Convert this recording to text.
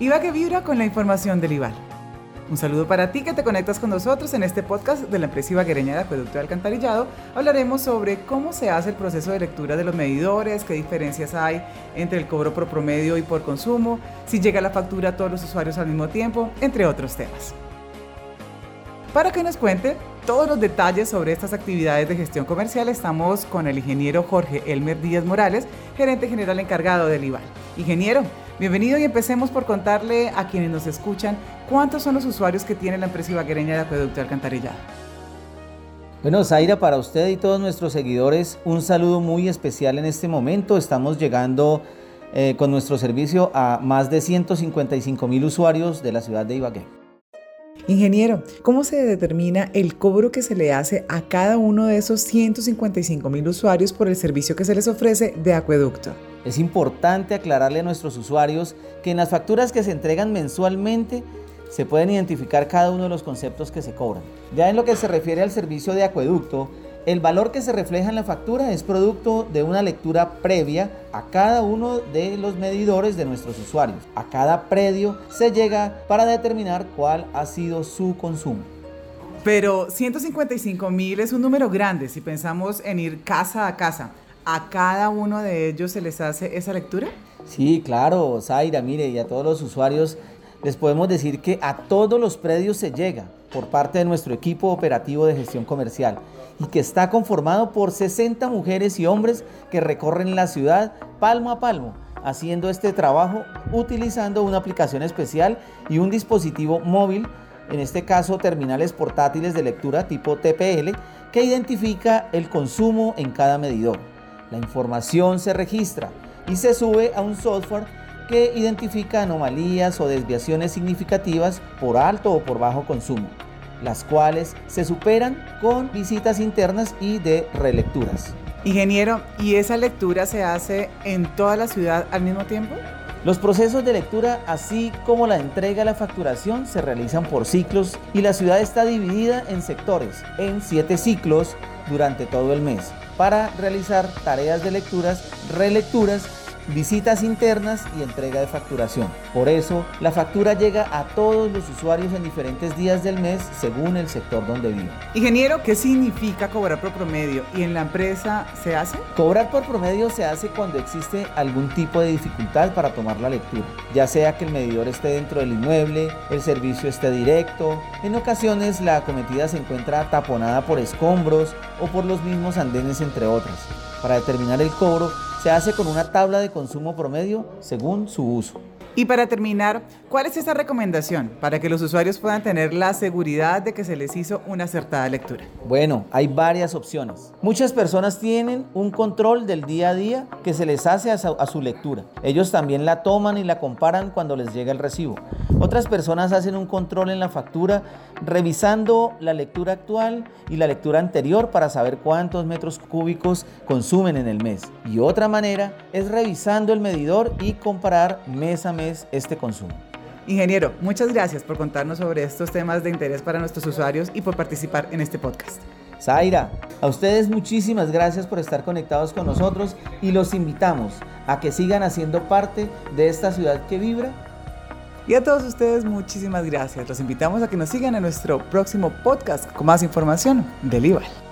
IVA que vibra con la información del IVAL. Un saludo para ti que te conectas con nosotros en este podcast de la empresa ibaguereña de Acueducto de Alcantarillado. Hablaremos sobre cómo se hace el proceso de lectura de los medidores, qué diferencias hay entre el cobro por promedio y por consumo, si llega la factura a todos los usuarios al mismo tiempo, entre otros temas. Para que nos cuente todos los detalles sobre estas actividades de gestión comercial, estamos con el ingeniero Jorge Elmer Díaz Morales, gerente general encargado del IVAL. Ingeniero, bienvenido y empecemos por contarle a quienes nos escuchan cuántos son los usuarios que tiene la empresa ibaguereña de acueducto alcantarillado. Bueno, Zaira, para usted y todos nuestros seguidores, un saludo muy especial en este momento. Estamos llegando eh, con nuestro servicio a más de 155 mil usuarios de la ciudad de Ibagué. Ingeniero, ¿cómo se determina el cobro que se le hace a cada uno de esos 155 mil usuarios por el servicio que se les ofrece de acueducto? Es importante aclararle a nuestros usuarios que en las facturas que se entregan mensualmente se pueden identificar cada uno de los conceptos que se cobran. Ya en lo que se refiere al servicio de acueducto, el valor que se refleja en la factura es producto de una lectura previa a cada uno de los medidores de nuestros usuarios. A cada predio se llega para determinar cuál ha sido su consumo. Pero 155 mil es un número grande si pensamos en ir casa a casa. ¿A cada uno de ellos se les hace esa lectura? Sí, claro, Zaira, mire, y a todos los usuarios les podemos decir que a todos los predios se llega por parte de nuestro equipo operativo de gestión comercial y que está conformado por 60 mujeres y hombres que recorren la ciudad palmo a palmo, haciendo este trabajo utilizando una aplicación especial y un dispositivo móvil, en este caso terminales portátiles de lectura tipo TPL, que identifica el consumo en cada medidor. La información se registra y se sube a un software que identifica anomalías o desviaciones significativas por alto o por bajo consumo las cuales se superan con visitas internas y de relecturas. Ingeniero, ¿y esa lectura se hace en toda la ciudad al mismo tiempo? Los procesos de lectura, así como la entrega a la facturación, se realizan por ciclos y la ciudad está dividida en sectores, en siete ciclos durante todo el mes, para realizar tareas de lecturas, relecturas visitas internas y entrega de facturación. Por eso, la factura llega a todos los usuarios en diferentes días del mes según el sector donde viven. Ingeniero, ¿qué significa cobrar por promedio? ¿Y en la empresa se hace? Cobrar por promedio se hace cuando existe algún tipo de dificultad para tomar la lectura, ya sea que el medidor esté dentro del inmueble, el servicio esté directo, en ocasiones la acometida se encuentra taponada por escombros o por los mismos andenes entre otras. Para determinar el cobro se hace con una tabla de consumo promedio según su uso. Y para terminar, ¿cuál es esa recomendación para que los usuarios puedan tener la seguridad de que se les hizo una acertada lectura? Bueno, hay varias opciones. Muchas personas tienen un control del día a día que se les hace a su, lectura. Ellos también la toman y la comparan cuando les llega el recibo. Otras personas hacen un control en la factura revisando la lectura actual y la lectura anterior para saber cuántos metros cúbicos consumen en el mes. Y otra manera es revisando el medidor y comparar mes a mes este consumo. Ingeniero, muchas gracias por contarnos sobre estos temas de interés para nuestros usuarios y por participar en este podcast. Zaira, a ustedes muchísimas gracias por estar conectados con nosotros y los invitamos a que sigan haciendo parte de esta ciudad que vibra. Y a todos ustedes muchísimas gracias. Los invitamos a que nos sigan en nuestro próximo podcast con más información del IVAL.